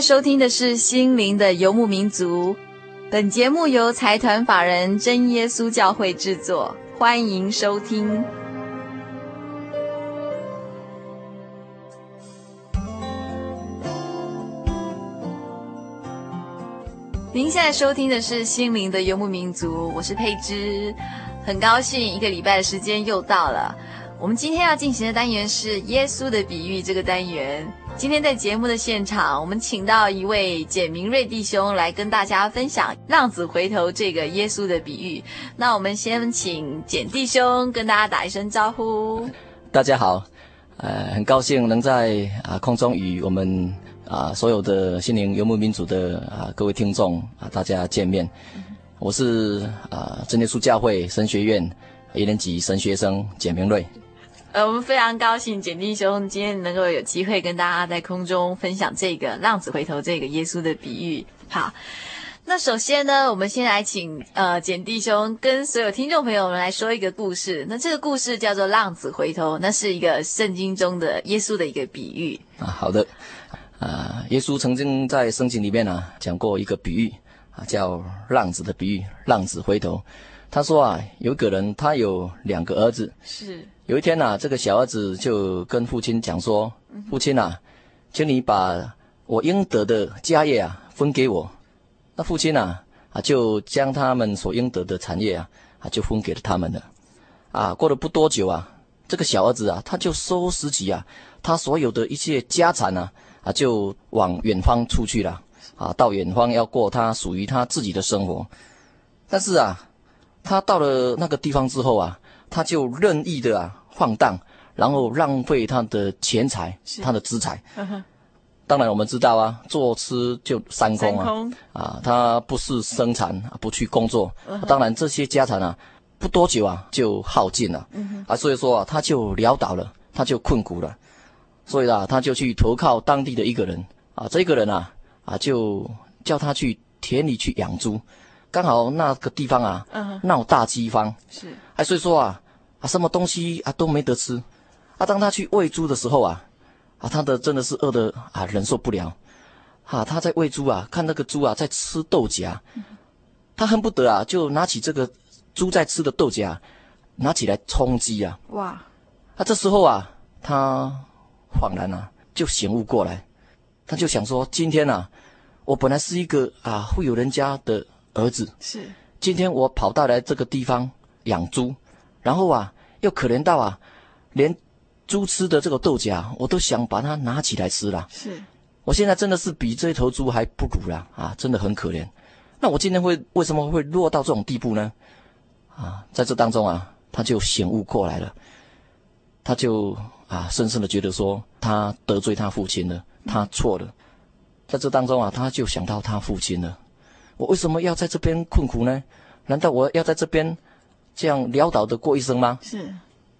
收听的是《心灵的游牧民族》，本节目由财团法人真耶稣教会制作，欢迎收听。您现在收听的是《心灵的游牧民族》，我是佩芝，很高兴一个礼拜的时间又到了。我们今天要进行的单元是耶稣的比喻这个单元。今天在节目的现场，我们请到一位简明瑞弟兄来跟大家分享“浪子回头”这个耶稣的比喻。那我们先请简弟兄跟大家打一声招呼。大家好，呃，很高兴能在啊空中与我们啊所有的心灵游牧民族的啊各位听众啊大家见面。我是啊真耶稣教会神学院一年级神学生简明瑞。呃，我们非常高兴简弟兄今天能够有机会跟大家在空中分享这个浪子回头这个耶稣的比喻。好，那首先呢，我们先来请呃简弟兄跟所有听众朋友们来说一个故事。那这个故事叫做浪子回头，那是一个圣经中的耶稣的一个比喻啊。好的，啊，耶稣曾经在圣经里面呢、啊、讲过一个比喻啊，叫浪子的比喻，浪子回头。他说啊，有个人他有两个儿子，是。有一天呐、啊，这个小儿子就跟父亲讲说：“父亲呐，请你把我应得的家业啊分给我。”那父亲呐啊就将他们所应得的产业啊啊就分给了他们了。啊，过了不多久啊，这个小儿子啊他就收拾起啊他所有的一切家产啊啊就往远方出去了啊，到远方要过他属于他自己的生活。但是啊，他到了那个地方之后啊。他就任意的啊放荡，然后浪费他的钱财，他的资财。当然我们知道啊，坐吃就三空啊，空啊，他不是生产，不去工作，当然这些家产啊，不多久啊就耗尽了。啊，所以说啊，他就潦倒了，他就困苦了，所以啊，他就去投靠当地的一个人。啊，这个人啊啊就叫他去田里去养猪。刚好那个地方啊，闹大饥荒，是，哎，所以说啊，啊，什么东西啊都没得吃，啊，当他去喂猪的时候啊，啊，他的真的是饿的啊忍受不了，啊，他在喂猪啊，看那个猪啊在吃豆荚，他恨不得啊就拿起这个猪在吃的豆荚，拿起来充饥啊，哇，啊，这时候啊，他恍然啊就醒悟过来，他就想说，今天啊，我本来是一个啊富有人家的。儿子是，今天我跑到来这个地方养猪，然后啊，又可怜到啊，连猪吃的这个豆荚，我都想把它拿起来吃了。是，我现在真的是比这头猪还不如了啊，真的很可怜。那我今天会为什么会落到这种地步呢？啊，在这当中啊，他就醒悟过来了，他就啊，深深的觉得说，他得罪他父亲了，他错了。嗯、在这当中啊，他就想到他父亲了。我为什么要在这边困苦呢？难道我要在这边这样潦倒的过一生吗？是，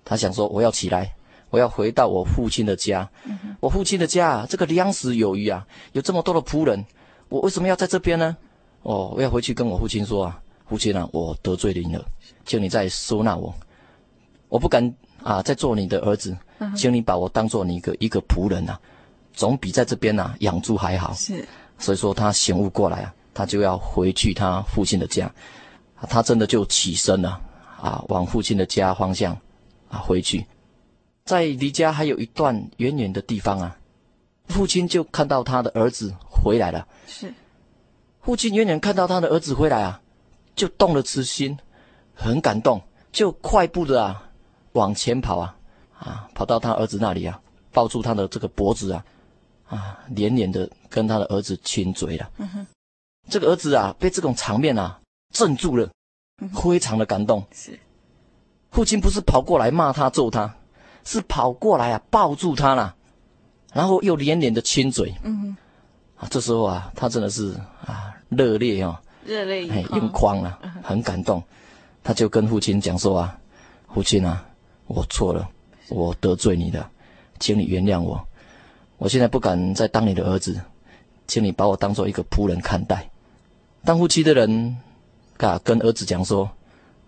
他想说，我要起来，我要回到我父亲的家。嗯、我父亲的家啊，这个粮食有余啊，有这么多的仆人，我为什么要在这边呢？哦，我要回去跟我父亲说啊，父亲啊，我得罪了你了，请你再收纳我，我不敢啊再做你的儿子，嗯、请你把我当做你一个一个仆人啊，总比在这边啊养猪还好。是，所以说他醒悟过来啊。他就要回去他父亲的家，他真的就起身了，啊，往父亲的家方向，啊，回去，在离家还有一段远远的地方啊，父亲就看到他的儿子回来了。是，父亲远远看到他的儿子回来啊，就动了慈心，很感动，就快步的啊往前跑啊啊，跑到他儿子那里啊，抱住他的这个脖子啊啊，连连的跟他的儿子亲嘴了。嗯哼，这个儿子啊，被这种场面啊镇住了，非常的感动。是，父亲不是跑过来骂他揍他，是跑过来啊抱住他了，然后又连连的亲嘴。嗯哼，啊，这时候啊，他真的是啊。热烈哦，热泪盈眶啊，很感动。他就跟父亲讲说啊，父亲啊，我错了，我得罪你了，请你原谅我。我现在不敢再当你的儿子，请你把我当做一个仆人看待。当夫妻的人，啊，跟儿子讲说，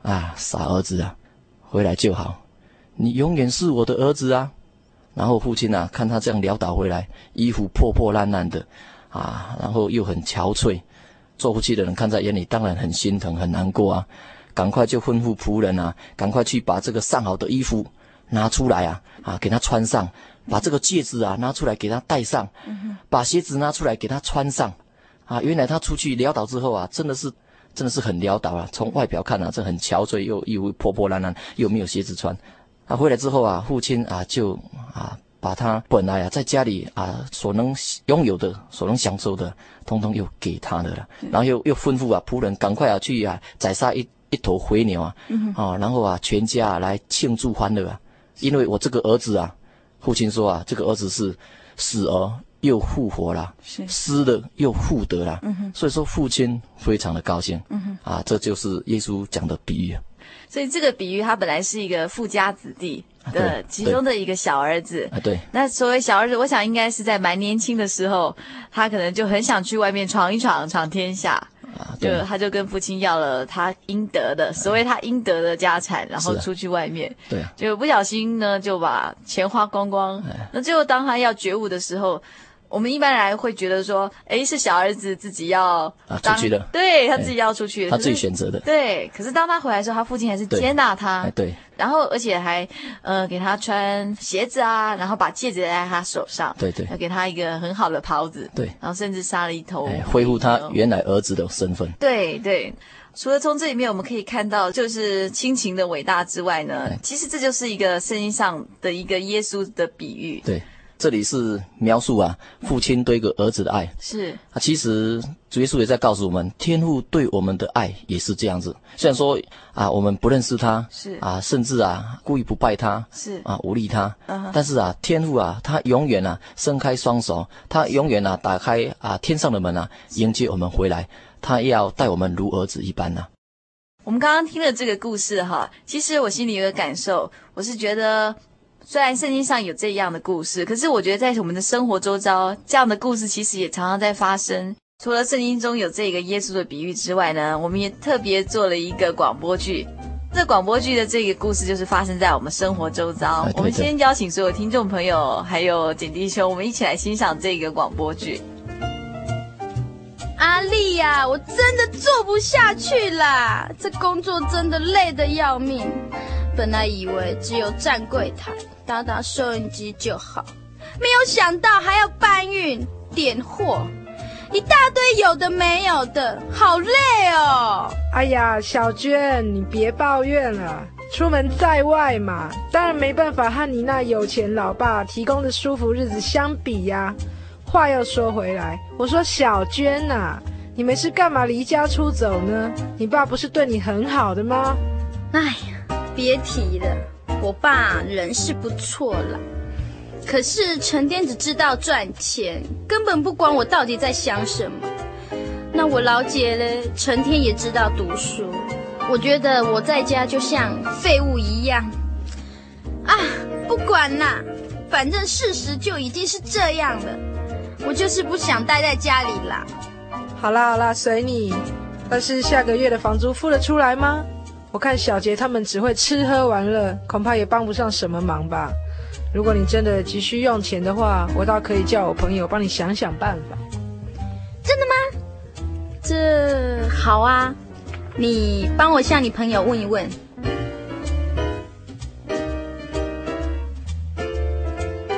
啊，傻儿子啊，回来就好，你永远是我的儿子啊。然后父亲啊，看他这样潦倒回来，衣服破破烂烂的，啊，然后又很憔悴。做夫妻的人看在眼里，当然很心疼，很难过啊！赶快就吩咐仆人啊，赶快去把这个上好的衣服拿出来啊，啊，给他穿上；把这个戒指啊拿出来给他戴上；把鞋子拿出来给他穿上。啊，原来他出去潦倒之后啊，真的是，真的是很潦倒啊！从外表看啊，这很憔悴，又衣服破破烂烂，又没有鞋子穿。他回来之后啊，父亲啊就啊。把他本来啊在家里啊所能拥有的、所能享受的，通通又给他的了。然后又又吩咐啊仆人赶快啊去啊宰杀一一头肥牛啊，嗯、啊然后啊全家啊来庆祝欢乐啊，因为我这个儿子啊，父亲说啊这个儿子是死而又复活了，是失的又复得了，嗯、所以说父亲非常的高兴，嗯、啊这就是耶稣讲的比喻。所以这个比喻，他本来是一个富家子弟的其中的一个小儿子。啊，对。那所谓小儿子，我想应该是在蛮年轻的时候，他可能就很想去外面闯一闯，闯天下。啊，对。就他就跟父亲要了他应得的，所谓他应得的家产，然后出去外面。对。就不小心呢，就把钱花光光。那最后当他要觉悟的时候。我们一般人会觉得说，诶，是小儿子自己要当啊出去的，对他自己要出去，他自己选择的。对，可是当他回来的时候，他父亲还是接纳他，对，对。然后而且还呃给他穿鞋子啊，然后把戒指戴在他手上，对对，要给他一个很好的袍子，对，然后甚至杀了一头，恢复他原来儿子的身份。对对，除了从这里面我们可以看到就是亲情的伟大之外呢，其实这就是一个圣经上的一个耶稣的比喻，对。这里是描述啊，父亲对一个儿子的爱是啊。其实主耶稣也在告诉我们，天父对我们的爱也是这样子。虽然说啊，我们不认识他，是啊，甚至啊，故意不拜他，是啊，忤逆他，嗯，但是啊，天父啊，他永远啊，伸开双手，他永远啊，打开啊，天上的门啊，迎接我们回来，他要待我们如儿子一般呐、啊。我们刚刚听了这个故事哈，其实我心里有个感受，我是觉得。虽然圣经上有这样的故事，可是我觉得在我们的生活周遭，这样的故事其实也常常在发生。除了圣经中有这个耶稣的比喻之外呢，我们也特别做了一个广播剧。这广播剧的这个故事就是发生在我们生活周遭。我们先邀请所有听众朋友，还有简弟兄，我们一起来欣赏这个广播剧。阿丽呀，我真的做不下去啦！这工作真的累得要命。本来以为只有站柜台、打打收音机就好，没有想到还要搬运、点货，一大堆有的没有的，好累哦！哎呀，小娟，你别抱怨了。出门在外嘛，当然没办法和你那有钱老爸提供的舒服日子相比呀。话又说回来，我说小娟呐、啊，你们是干嘛离家出走呢？你爸不是对你很好的吗？哎呀，别提了，我爸人是不错啦，可是成天只知道赚钱，根本不管我到底在想什么。那我老姐呢，成天也知道读书，我觉得我在家就像废物一样。啊，不管啦，反正事实就已经是这样了。我就是不想待在家里啦。好啦好啦，随你。但是下个月的房租付得出来吗？我看小杰他们只会吃喝玩乐，恐怕也帮不上什么忙吧。如果你真的急需用钱的话，我倒可以叫我朋友帮你想想办法。真的吗？这好啊，你帮我向你朋友问一问。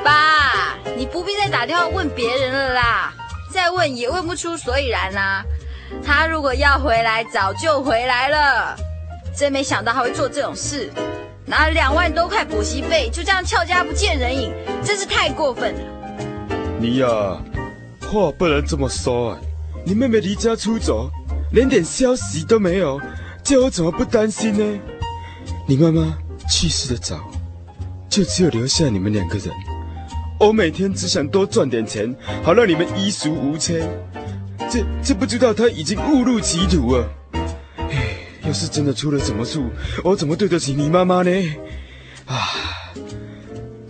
爸你不必再打电话问别人了啦，再问也问不出所以然啦。他如果要回来，早就回来了。真没想到他会做这种事，拿了两万多块补习费，就这样翘家不见人影，真是太过分了。你呀、啊，话不能这么说啊！你妹妹离家出走，连点消息都没有，叫我怎么不担心呢？你妈妈去世的早，就只有留下你们两个人。我每天只想多赚点钱，好让你们衣食无缺。这这不知道她已经误入歧途啊！唉，要是真的出了什么事，我怎么对得起你妈妈呢？啊，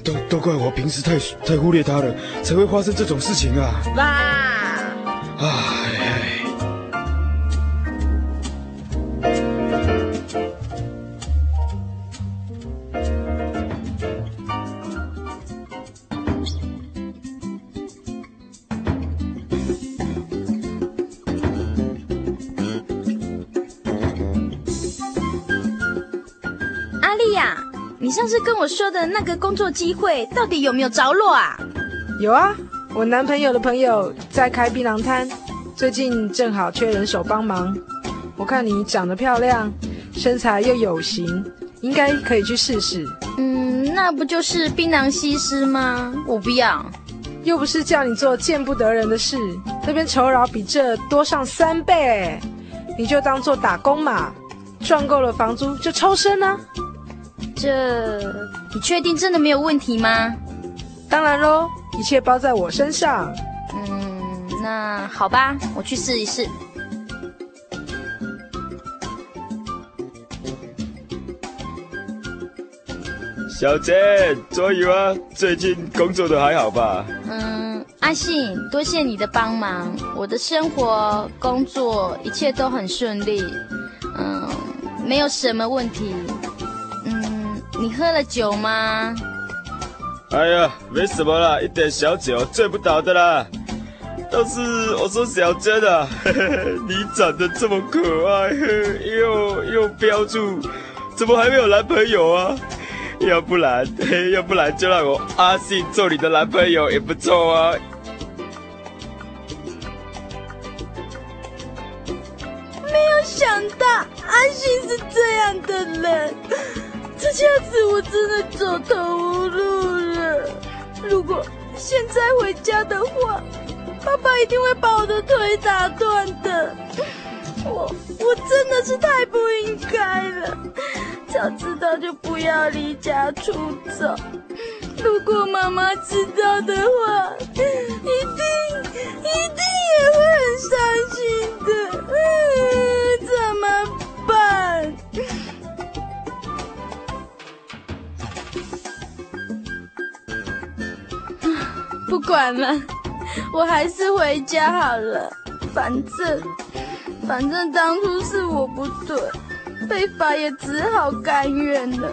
都都怪我平时太太忽略她了，才会发生这种事情啊！爸，唉。次跟我说的那个工作机会，到底有没有着落啊？有啊，我男朋友的朋友在开槟榔摊，最近正好缺人手帮忙。我看你长得漂亮，身材又有型，应该可以去试试。嗯，那不就是槟榔西施吗？我不要，又不是叫你做见不得人的事，那边酬劳比这多上三倍，你就当做打工嘛，赚够了房租就抽身呢、啊。这，你确定真的没有问题吗？当然喽，一切包在我身上。嗯，那好吧，我去试一试。小珍，桌游啊，最近工作的还好吧？嗯，阿信，多谢你的帮忙，我的生活、工作一切都很顺利，嗯，没有什么问题。你喝了酒吗？哎呀，没什么啦，一点小酒，醉不倒的啦。但是我说小珍啊，呵呵，你长得这么可爱，又又标注，怎么还没有男朋友啊？要不然，嘿，要不然就让我阿信做你的男朋友也不错啊。没有想到阿信是这样的人。这下子我真的走投无路了。如果现在回家的话，爸爸一定会把我的腿打断的。我我真的是太不应该了，早知道就不要离家出走。如果妈妈知道的话，一定一定也会很伤心的。嗯，怎么不管了，我还是回家好了。反正，反正当初是我不对，被罚也只好甘愿了。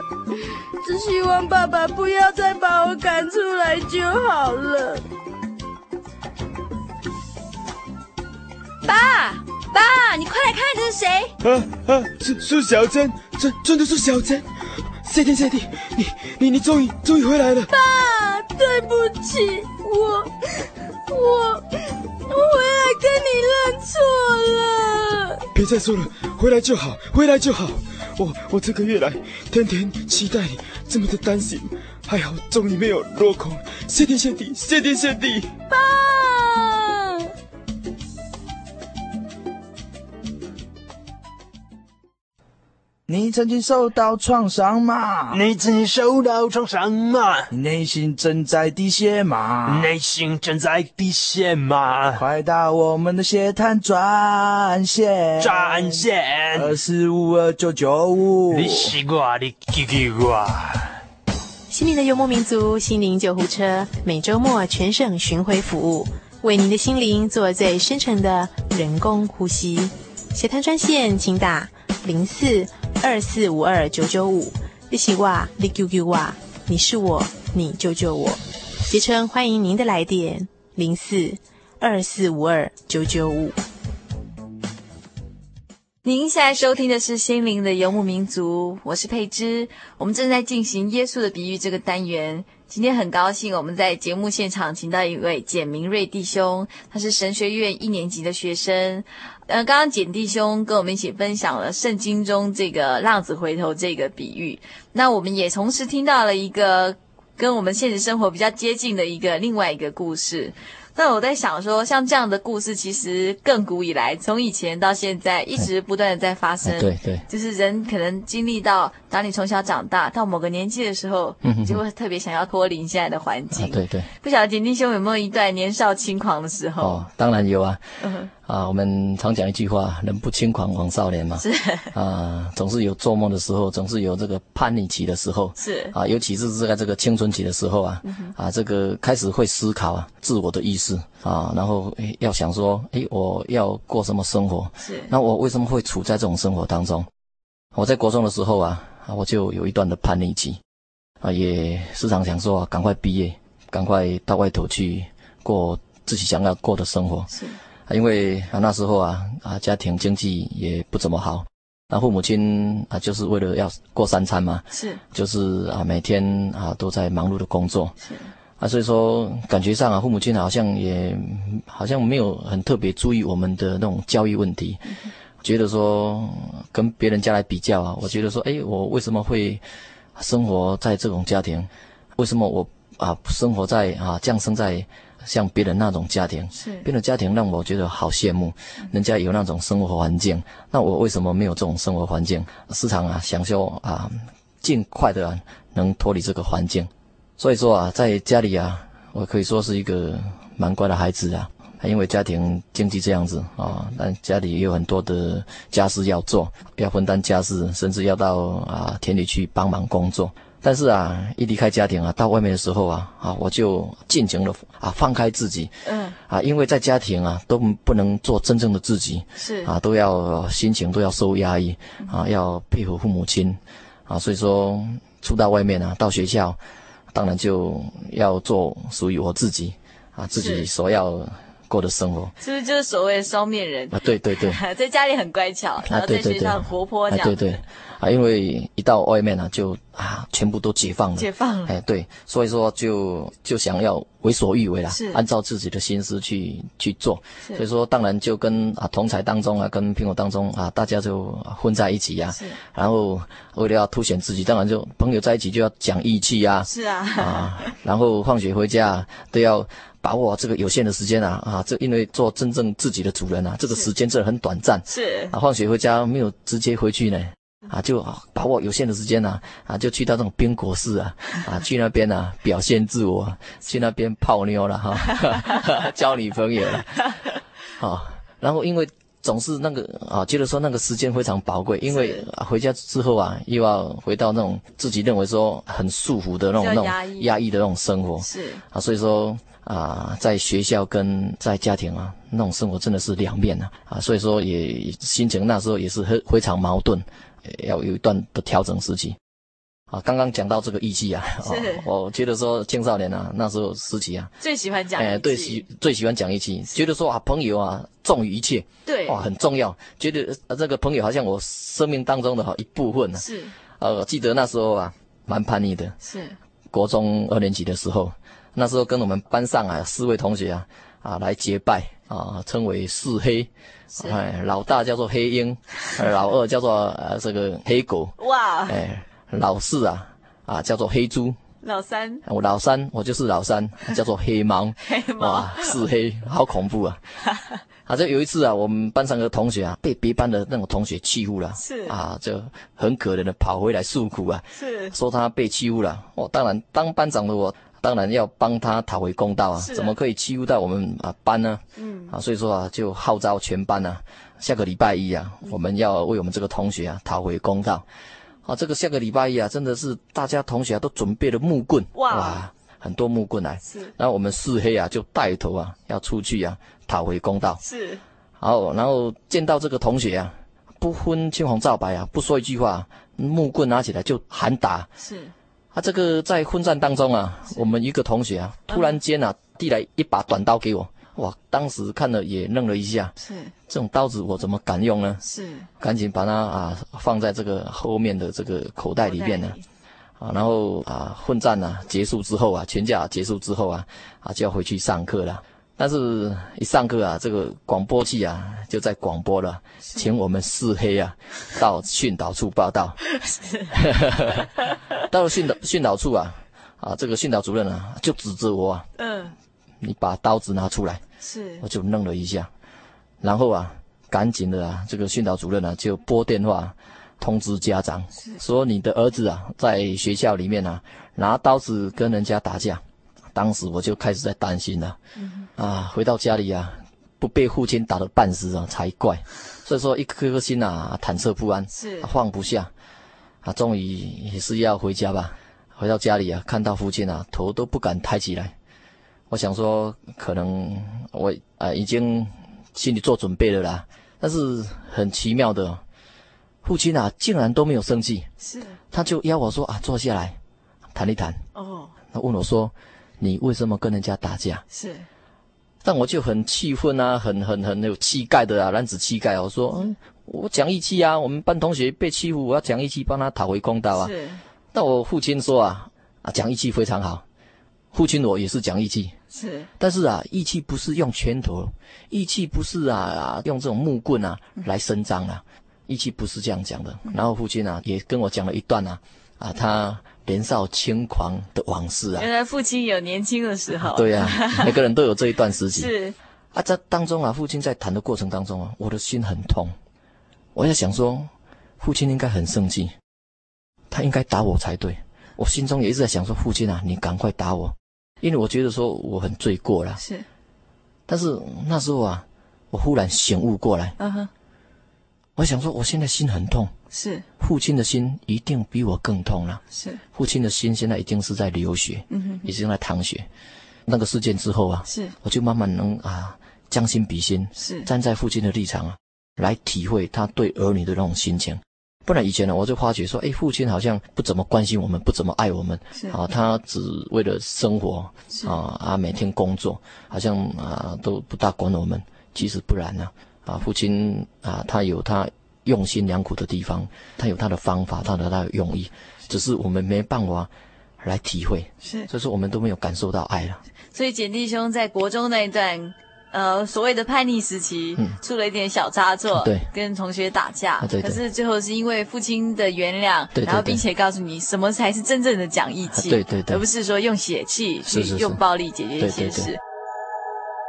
只希望爸爸不要再把我赶出来就好了。爸，爸，你快来看，这是谁？啊啊，是是小珍，真真的是小珍。谢天谢地，你你你终于终于回来了。爸，对不起。我我我回来跟你认错了。别再说了，回来就好，回来就好。我我这个月来天天期待你，这么的担心，还好终于没有落空。谢天谢地，谢天谢地。爸。你曾经受到创伤吗？你曾经受到创伤吗？你内心正在滴血吗？内心正在滴血吗？快打我们的血滩专线，专线二四五二九九五。你西瓜，你给给我。心灵的幽默民族，心灵救护车，每周末全省巡回服务，为您的心灵做最深层的人工呼吸。血滩专线，请打零四。二四五二九九五，你是我，你救救我，你是我，你救救我。杰称欢迎您的来电，零四二四五二九九五。您现在收听的是《心灵的游牧民族》，我是佩芝。我们正在进行耶稣的比喻这个单元。今天很高兴我们在节目现场请到一位简明瑞弟兄，他是神学院一年级的学生。呃，刚刚简弟兄跟我们一起分享了圣经中这个浪子回头这个比喻，那我们也同时听到了一个跟我们现实生活比较接近的一个另外一个故事。那我在想说，像这样的故事，其实亘古以来，从以前到现在，一直不断的在发生。对对，就是人可能经历到，当你从小长大到某个年纪的时候，你就会特别想要脱离现在的环境。对对。不晓得简弟兄有没有一段年少轻狂的时候？哦，当然有啊。嗯。啊，我们常讲一句话：“人不轻狂枉少年”嘛。是。啊，总是有做梦的时候，总是有这个叛逆期的时候。是。啊，尤其是在这个青春期的时候啊，啊，这个开始会思考啊，自我的意识啊，然后要想说，诶，我要过什么生活？是。那我为什么会处在这种生活当中？我在国中的时候啊，啊，我就有一段的叛逆期，啊，也时常想说，赶快毕业，赶快到外头去过自己想要过的生活。是。因为啊那时候啊啊家庭经济也不怎么好，那父母亲啊就是为了要过三餐嘛，是，就是啊每天啊都在忙碌的工作，是，啊所以说感觉上啊父母亲好像也好像没有很特别注意我们的那种教育问题，嗯、觉得说跟别人家来比较啊，我觉得说哎我为什么会生活在这种家庭？为什么我啊生活在啊降生在？像别人那种家庭，是别人的家庭让我觉得好羡慕，人家有那种生活环境，那我为什么没有这种生活环境？时常啊想说啊，尽快的能脱离这个环境。所以说啊，在家里啊，我可以说是一个蛮乖的孩子啊，因为家庭经济这样子啊，但家里也有很多的家事要做，要分担家事，甚至要到啊田里去帮忙工作。但是啊，一离开家庭啊，到外面的时候啊，啊，我就尽情的啊放开自己，嗯，啊，因为在家庭啊都不能做真正的自己，是。啊，都要心情都要受压抑，啊，要配合父母亲，啊，所以说出到外面啊，到学校，当然就要做属于我自己，啊，自己所要过的生活，是不是就是所谓的双面人啊？对对对，在家里很乖巧，然后在学校很活泼这样，啊，对对。啊，因为一到外面呢，就啊，全部都解放了。解放了。哎，对，所以说就就想要为所欲为了，是按照自己的心思去去做。所以说，当然就跟啊同才当中啊，跟朋友当中啊，大家就混在一起呀。是。然后为了要凸显自己，当然就朋友在一起就要讲义气呀。是啊。啊，然后放学回家都要把握这个有限的时间啊啊，这因为做真正自己的主人啊，这个时间真的很短暂。是。啊，放学回家没有直接回去呢。啊，就把握有限的时间呢，啊，就去到这种冰果室啊，啊，去那边啊 表现自我，去那边泡妞了哈，交女朋友了，啊，然后因为总是那个啊，觉得说那个时间非常宝贵，因为回家之后啊，又要回到那种自己认为说很束缚的那种那种压抑的那种生活，是啊，所以说啊，在学校跟在家庭啊，那种生活真的是两面啊，啊，所以说也心情那时候也是很非常矛盾。要有一段的调整时期，啊，刚刚讲到这个义气啊，我觉得说青少年啊，那时候时期啊，最喜欢讲，哎，对，喜最喜欢讲义气，觉得说啊，朋友啊重于一切，对，哇，很重要，觉得这个朋友好像我生命当中的好一部分呢，是，呃，记得那时候啊，蛮叛逆的，是，国中二年级的时候，那时候跟我们班上啊四位同学啊，啊来结拜啊，称为四黑。哎，老大叫做黑鹰，老二叫做呃这个黑狗，哇，哎，老四啊啊叫做黑猪，老三，我老三我就是老三，叫做黑猫，黑猫，哇，四黑，好恐怖啊！啊，就有一次啊，我们班上的同学啊，被别班的那种同学欺负了，是。啊，就很可怜的跑回来诉苦啊，是。说他被欺负了。我当然当班长的我。当然要帮他讨回公道啊！怎么可以欺负到我们啊班呢？嗯啊，所以说啊，就号召全班啊，下个礼拜一啊，我们要为我们这个同学啊讨回公道。啊，这个下个礼拜一啊，真的是大家同学啊都准备了木棍哇，哇，很多木棍来。是，然后我们四黑啊就带头啊要出去啊讨回公道。是，好，然后见到这个同学啊，不分青红皂白啊，不说一句话，木棍拿起来就喊打。是。啊，这个在混战当中啊，我们一个同学啊，突然间啊，递来一把短刀给我，哇，当时看了也愣了一下，是，这种刀子我怎么敢用呢？是，赶紧把它啊放在这个后面的这个口袋里面呢，啊，然后啊，混战啊结束之后啊，全家结束之后啊，啊就要回去上课了。但是，一上课啊，这个广播器啊就在广播了，请我们四黑啊 到训导处报道。到了训导训导处啊，啊，这个训导主任啊就指着我啊，嗯，你把刀子拿出来。是，我就愣了一下，然后啊，赶紧的啊，这个训导主任啊就拨电话通知家长，说你的儿子啊在学校里面啊拿刀子跟人家打架。当时我就开始在担心了，嗯、啊，回到家里啊，不被父亲打得半死啊才怪，所以说一颗颗心啊忐忑不安，是、啊、放不下，啊，终于也是要回家吧。回到家里啊，看到父亲啊，头都不敢抬起来。我想说，可能我啊已经心里做准备了啦。但是很奇妙的，父亲啊竟然都没有生气，是，他就邀我说啊坐下来谈一谈。哦，他问我说。你为什么跟人家打架？是，但我就很气愤啊，很很很有气概的啊，男子气概。我说，嗯，我讲义气啊，我们班同学被欺负，我要讲义气帮他讨回公道啊。是，但我父亲说啊，啊，讲义气非常好，父亲我也是讲义气。是，但是啊，义气不是用拳头，义气不是啊啊用这种木棍啊来伸张啊，义气不是这样讲的。然后父亲啊也跟我讲了一段啊，啊他。年少轻狂的往事啊！原来父亲有年轻的时候。对呀、啊，每个人都有这一段时期。是啊，在当中啊，父亲在谈的过程当中啊，我的心很痛。我在想说，父亲应该很生气，他应该打我才对。我心中也一直在想说，父亲啊，你赶快打我，因为我觉得说我很罪过了。是，但是那时候啊，我忽然醒悟过来。嗯哼。我想说，我现在心很痛，是父亲的心一定比我更痛了。是父亲的心现在已经是在流血，嗯哼，已经在淌血。那个事件之后啊，是我就慢慢能啊将心比心，是站在父亲的立场啊来体会他对儿女的那种心情。不然以前呢，我就发觉说，哎，父亲好像不怎么关心我们，不怎么爱我们，是啊，他只为了生活啊啊每天工作，好像啊都不大管我们。其实不然呢、啊。啊，父亲啊，他有他用心良苦的地方，他有他的方法，他的他的用意，只是我们没办法来体会，是，所以说我们都没有感受到爱了。所以简弟兄在国中那一段，呃，所谓的叛逆时期，嗯，出了一点小差错，对，跟同学打架，啊、对，对，可是最后是因为父亲的原谅，对，对，对，然后并且告诉你什么才是真正的讲义气，对对对，而不是说用血气去用暴力解决一些事。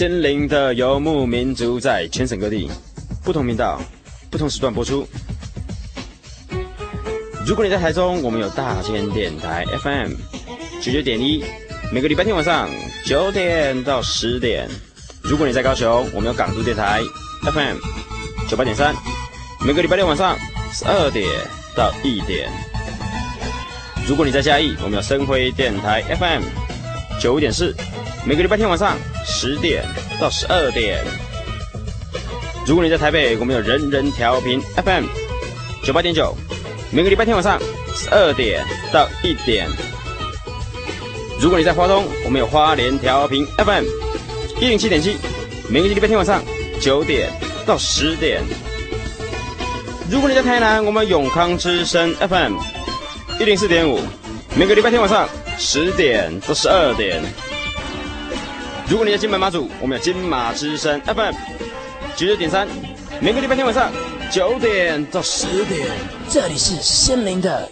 心灵的游牧民族在全省各地不同频道、不同时段播出。如果你在台中，我们有大千电台 FM 九九点一，每个礼拜天晚上九点到十点。如果你在高雄，我们有港都电台 FM 九八点三，每个礼拜六晚上十二点到一点。如果你在嘉义，我们有生辉电台 FM 九五点四。每个礼拜天晚上十点到十二点。如果你在台北，我们有人人调频 FM 九八点九。每个礼拜天晚上十二点到一点。如果你在花东，我们有花莲调频 FM 一零七点七。每个礼拜天晚上九点到十点。如果你在台南，我们永康之声 FM 一零四点五。每个礼拜天晚上十点到十二点。如果你是金门马祖，我们有金马之声 FM 九九点三，每个礼拜天晚上九点到十点，这里是心灵的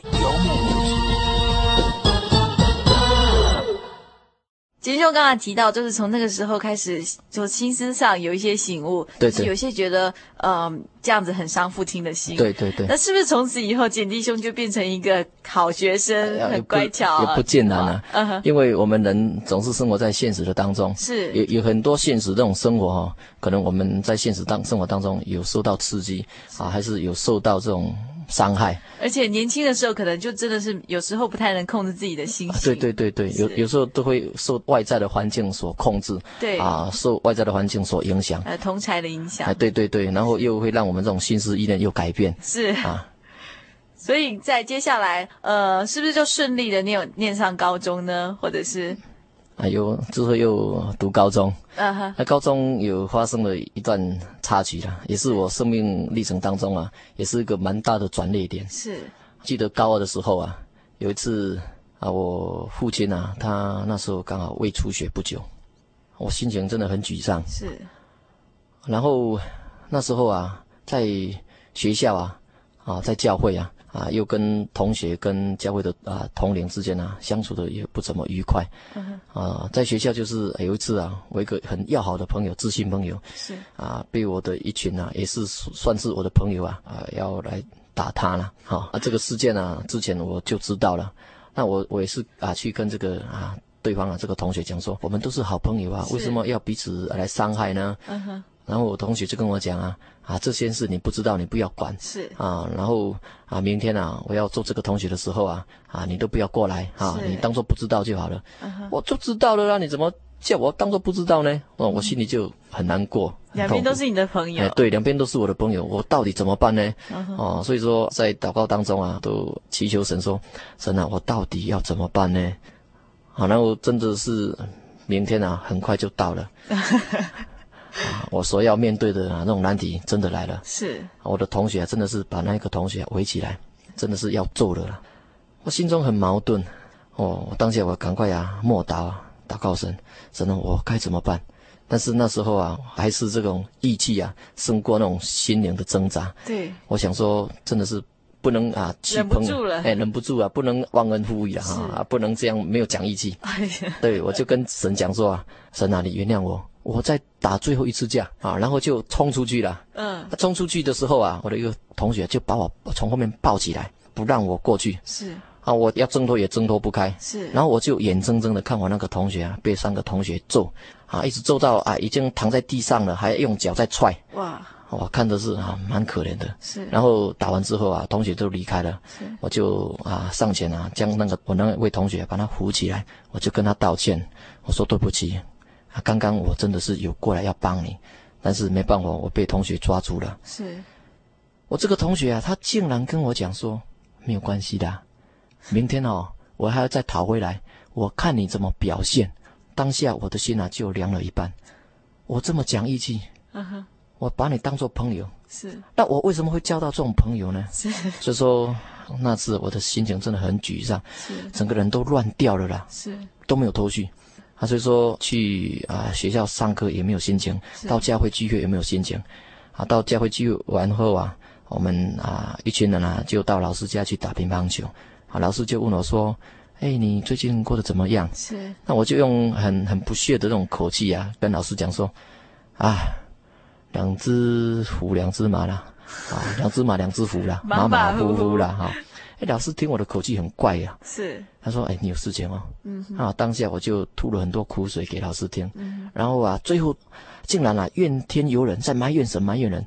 其实我刚才提到，就是从那个时候开始，就心思上有一些醒悟，对，对，有些觉得，嗯、呃，这样子很伤父亲的心，对对对。那是不是从此以后，简弟兄就变成一个好学生，很乖巧、啊？也不尽然啊，嗯。因为我们人总是生活在现实的当中，是有有很多现实这种生活哈，可能我们在现实当生活当中有受到刺激啊，还是有受到这种伤害。而且年轻的时候，可能就真的是有时候不太能控制自己的心情。对对对对，有有时候都会受外在的环境所控制。对啊，受外在的环境所影响。呃，同才的影响。哎，对对对，然后又会让我们这种心思意念又改变。是啊，所以在接下来，呃，是不是就顺利的念念上高中呢？或者是？啊，有之后又读高中，嗯哼，那高中有发生了一段插曲啦，也是我生命历程当中啊，也是一个蛮大的转捩点。是，记得高二的时候啊，有一次啊，我父亲啊，他那时候刚好胃出血不久，我心情真的很沮丧。是，然后那时候啊，在学校啊，啊，在教会啊。啊，又跟同学、跟教会的啊同龄之间啊相处的也不怎么愉快。嗯、啊，在学校就是有一次啊，我一个很要好的朋友、知心朋友，是啊，被我的一群啊，也是算是我的朋友啊，啊，要来打他了。好啊，这个事件啊，之前我就知道了。那我我也是啊，去跟这个啊对方啊这个同学讲说，我们都是好朋友啊，为什么要彼此来伤害呢？嗯哼。然后我同学就跟我讲啊，啊，这些事你不知道，你不要管。是啊，然后啊，明天啊，我要做这个同学的时候啊，啊，你都不要过来啊，你当做不知道就好了。Uh -huh. 我就知道了啦，你怎么叫我当做不知道呢？哦，我心里就很难过。两边都是你的朋友。哎，对，两边都是我的朋友，我到底怎么办呢？Uh. 哦，所以说在祷告当中啊，都祈求神说，神啊，我到底要怎么办呢？好，然后真的是明天啊，很快就到了。啊，我所要面对的啊那种难题真的来了。是，我的同学真的是把那个同学围起来，真的是要揍的了。我心中很矛盾。哦，我当下我赶快啊，默祷啊，祷告神，神啊，我该怎么办？但是那时候啊，还是这种义气啊，胜过那种心灵的挣扎。对，我想说，真的是不能啊，气忍不住了，哎，忍不住啊，不能忘恩负义啊，啊，不能这样没有讲义气。对，我就跟神讲说啊，神啊，你原谅我。我再打最后一次架啊，然后就冲出去了。嗯，冲出去的时候啊，我的一个同学就把我从后面抱起来，不让我过去。是啊，我要挣脱也挣脱不开。是，然后我就眼睁睁的看我那个同学啊，被三个同学揍啊，一直揍到啊，已经躺在地上了，还用脚在踹。哇，我看的是啊，蛮可怜的。是，然后打完之后啊，同学都离开了。是，我就啊上前啊，将那个我那位同学把他扶起来，我就跟他道歉，我说对不起。啊，刚刚我真的是有过来要帮你，但是没办法，我被同学抓住了。是，我这个同学啊，他竟然跟我讲说，没有关系的，明天哦，我还要再讨回来，我看你怎么表现。当下我的心啊就凉了一半。我这么讲义气，嗯哼，我把你当做朋友，是，那我为什么会交到这种朋友呢？是，所以说那次我的心情真的很沮丧，是，整个人都乱掉了啦，是，都没有头绪。啊，所以说去啊学校上课也没有心情，到教会聚会也没有心情，啊，到教会聚会完后啊，我们啊一群人啊就到老师家去打乒乓球，啊，老师就问我说，哎，你最近过得怎么样？是，那我就用很很不屑的那种口气啊，跟老师讲说，啊，两只虎，两只马啦，啊，两只马，两只虎啦，马马虎虎啦，哈。哎，老师听我的口气很怪呀、啊。是，他说：“哎，你有事情哦。”嗯，啊，当下我就吐了很多苦水给老师听。嗯，然后啊，最后竟然啊，怨天尤人，在埋怨神，埋怨人，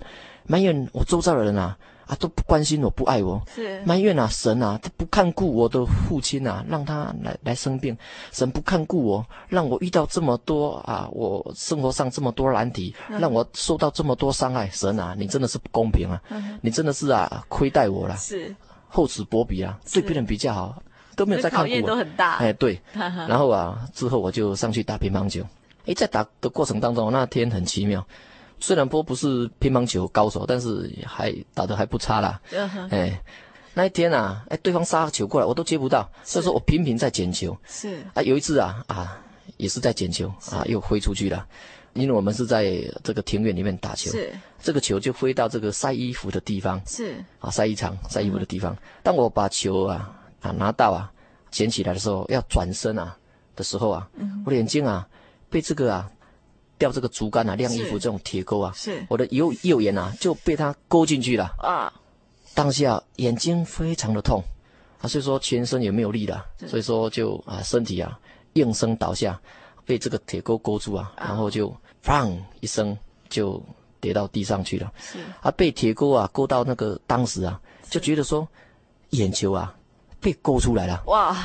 埋怨我周遭的人啊，啊都不关心我，不爱我。是，埋怨啊，神啊，他不看顾我的父亲啊，让他来来生病，神不看顾我，让我遇到这么多啊，我生活上这么多难题，让我受到这么多伤害。神啊，你真的是不公平啊！嗯、你真的是啊，亏待我了。是。厚此薄彼啊，对别人比较好，都没有在看顾我。都很大。哎，对。然后啊，之后我就上去打乒乓球。哎，在打的过程当中，那天很奇妙。虽然波不是乒乓球高手，但是还打得还不差啦。哎，那一天啊，哎，对方杀球过来，我都接不到，所以说我频频在捡球。是。啊，有一次啊啊，也是在捡球啊，又飞出去了。因为我们是在这个庭院里面打球，是这个球就飞到这个晒衣服的地方，是啊晒衣场晒衣服的地方。当我把球啊啊拿到啊捡起来的时候，要转身啊的时候啊，嗯、我的眼睛啊被这个啊吊这个竹竿啊晾衣服这种铁钩啊，是。我的右右眼啊就被它勾进去了。啊。当下眼睛非常的痛啊，所以说全身也没有力了，所以说就啊身体啊应声倒下。被这个铁钩勾住啊，然后就“砰”一声就跌到地上去了。是。啊，被铁钩啊勾到那个当时啊，就觉得说眼球啊被勾出来了，哇，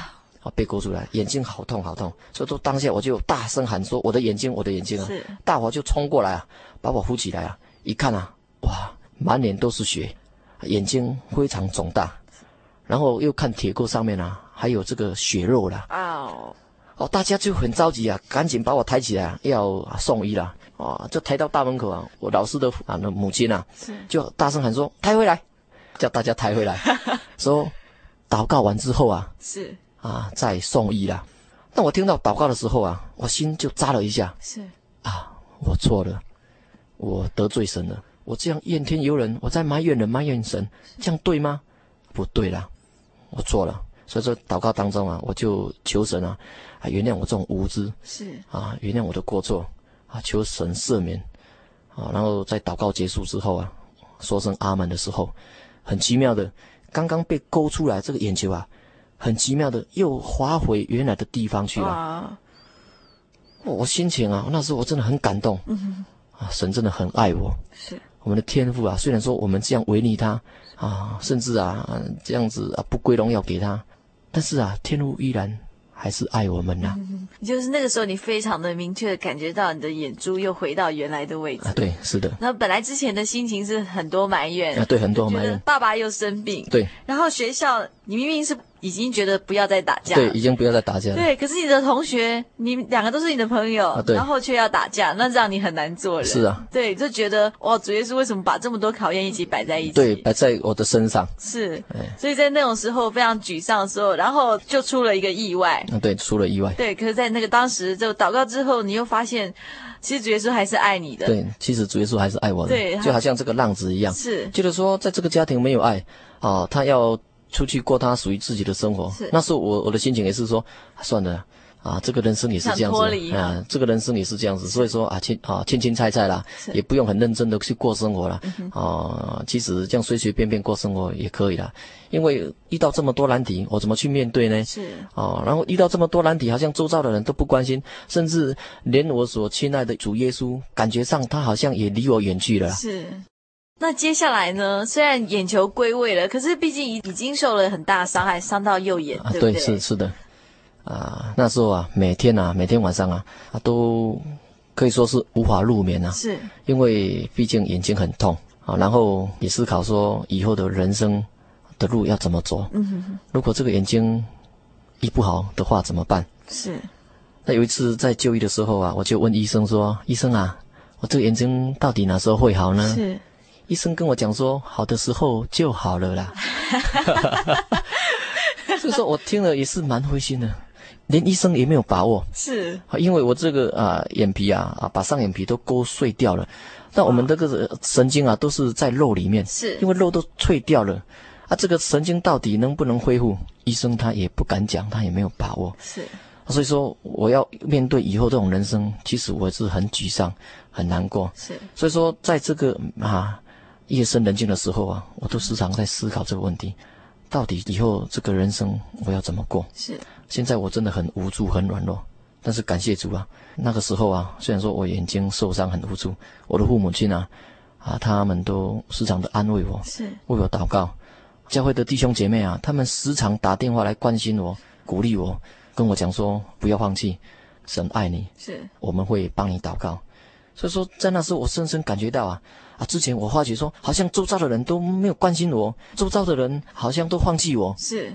啊被勾出来，眼睛好痛好痛，所以说当下我就大声喊说我的眼睛我的眼睛啊，是大伙就冲过来啊，把我扶起来啊，一看啊，哇，满脸都是血，眼睛非常肿大，然后又看铁钩上面啊还有这个血肉了，哦，哦，大家就很着急啊，赶紧把我抬起来啊，要送医了。啊，就抬到大门口啊！我老师的啊，那母亲啊，就大声喊说：“抬回来！”叫大家抬回来，说祷告完之后啊，是啊，在送医啦。那我听到祷告的时候啊，我心就扎了一下，是啊，我错了，我得罪神了，我这样怨天尤人，我在埋怨人，埋怨神，这样对吗？不对啦，我错了。所以说祷告当中啊，我就求神啊，啊，原谅我这种无知，是啊，原谅我的过错。啊，求神赦免，啊，然后在祷告结束之后啊，说声阿门的时候，很奇妙的，刚刚被勾出来这个眼球啊，很奇妙的又滑回原来的地方去了。啊，我心情啊，那时候我真的很感动。嗯，啊，神真的很爱我。是我们的天赋啊，虽然说我们这样违逆他啊，甚至啊这样子啊不归荣耀给他，但是啊，天父依然。还是爱我们呐、啊嗯，就是那个时候，你非常的明确的感觉到你的眼珠又回到原来的位置。啊，对，是的。那本来之前的心情是很多埋怨，啊，对，很多埋怨。爸爸又生病，对。然后学校，你明明是。已经觉得不要再打架，对，已经不要再打架了。对，可是你的同学，你两个都是你的朋友，啊、然后却要打架，那让你很难做人。是啊，对，就觉得哇，主耶稣为什么把这么多考验一起摆在一起？对，摆在我的身上。是，所以在那种时候非常沮丧的时候，然后就出了一个意外。啊，对，出了意外。对，可是，在那个当时就祷告之后，你又发现，其实主耶稣还是爱你的。对，其实主耶稣还是爱我的。对，就好像这个浪子一样，是，就是说，在这个家庭没有爱啊，他要。出去过他属于自己的生活，那时候我我的心情也是说，算了啊，这个人生也是这样子啊，这个人生也是这样子，所以说啊，亲啊青青菜菜啦，也不用很认真的去过生活了啊，其实这样随随便便过生活也可以了，因为遇到这么多难题，我怎么去面对呢？是。啊，然后遇到这么多难题，好像周遭的人都不关心，甚至连我所亲爱的主耶稣，感觉上他好像也离我远去了。是。那接下来呢？虽然眼球归位了，可是毕竟已已经受了很大伤害，伤到右眼，对不对？对，是是的，啊，那时候啊，每天啊，每天晚上啊，啊，都可以说是无法入眠啊，是，因为毕竟眼睛很痛啊，然后也思考说以后的人生的路要怎么走。嗯哼哼。如果这个眼睛医不好的话怎么办？是。那有一次在就医的时候啊，我就问医生说：“医生啊，我这个眼睛到底哪时候会好呢？”是。医生跟我讲说，好的时候就好了啦。所以说我听了也是蛮灰心的，连医生也没有把握。是，因为我这个啊眼皮啊啊把上眼皮都勾碎掉了，那我们这个神经啊都是在肉里面，是因为肉都脆掉了啊，这个神经到底能不能恢复？医生他也不敢讲，他也没有把握。是，所以说我要面对以后这种人生，其实我是很沮丧、很难过。是，所以说在这个啊。夜深人静的时候啊，我都时常在思考这个问题：到底以后这个人生我要怎么过？是。现在我真的很无助、很软弱，但是感谢主啊！那个时候啊，虽然说我眼睛受伤、很无助，我的父母亲啊，啊，他们都时常的安慰我，是为我祷告。教会的弟兄姐妹啊，他们时常打电话来关心我、鼓励我，跟我讲说：不要放弃，神爱你，是，我们会帮你祷告。所以说，在那时候，我深深感觉到啊。啊！之前我发觉说，好像周遭的人都没有关心我，周遭的人好像都放弃我。是，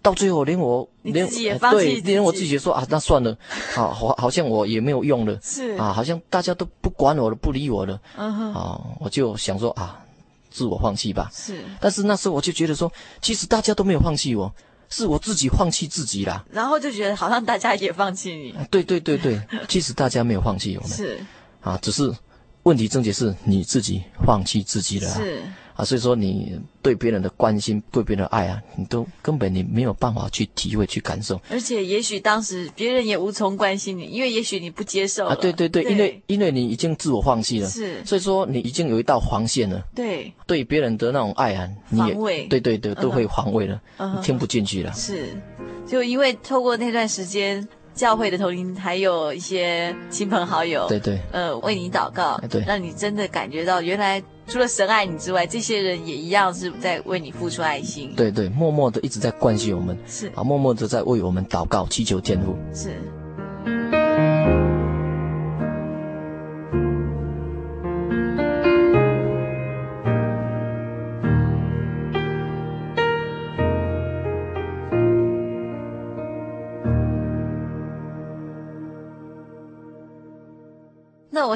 到最后连我连自己也放弃、呃、对，连我自己也说啊，那算了，啊，好，好像我也没有用了。是啊，好像大家都不管我了，不理我了。嗯哼。啊，我就想说啊，自我放弃吧。是。但是那时候我就觉得说，其实大家都没有放弃我，是我自己放弃自己啦。然后就觉得好像大家也放弃你。对对对对，其实大家没有放弃我们。是。啊，只是。问题症结是你自己放弃自己了，是。啊，所以说你对别人的关心、对别人的爱啊，你都根本你没有办法去体会、去感受。而且也许当时别人也无从关心你，因为也许你不接受啊，对对对，对。因为因为你已经自我放弃了，是，所以说你已经有一道防线了。对，对别人的那种爱啊，你也对对对，都会防卫了，嗯、你听不进去了。是，就因为透过那段时间。教会的同龄还有一些亲朋好友，对对，呃，为你祷告，对，让你真的感觉到原来除了神爱你之外，这些人也一样是在为你付出爱心。对对，默默的一直在关心我们，是啊，默默的在为我们祷告、祈求天父。是。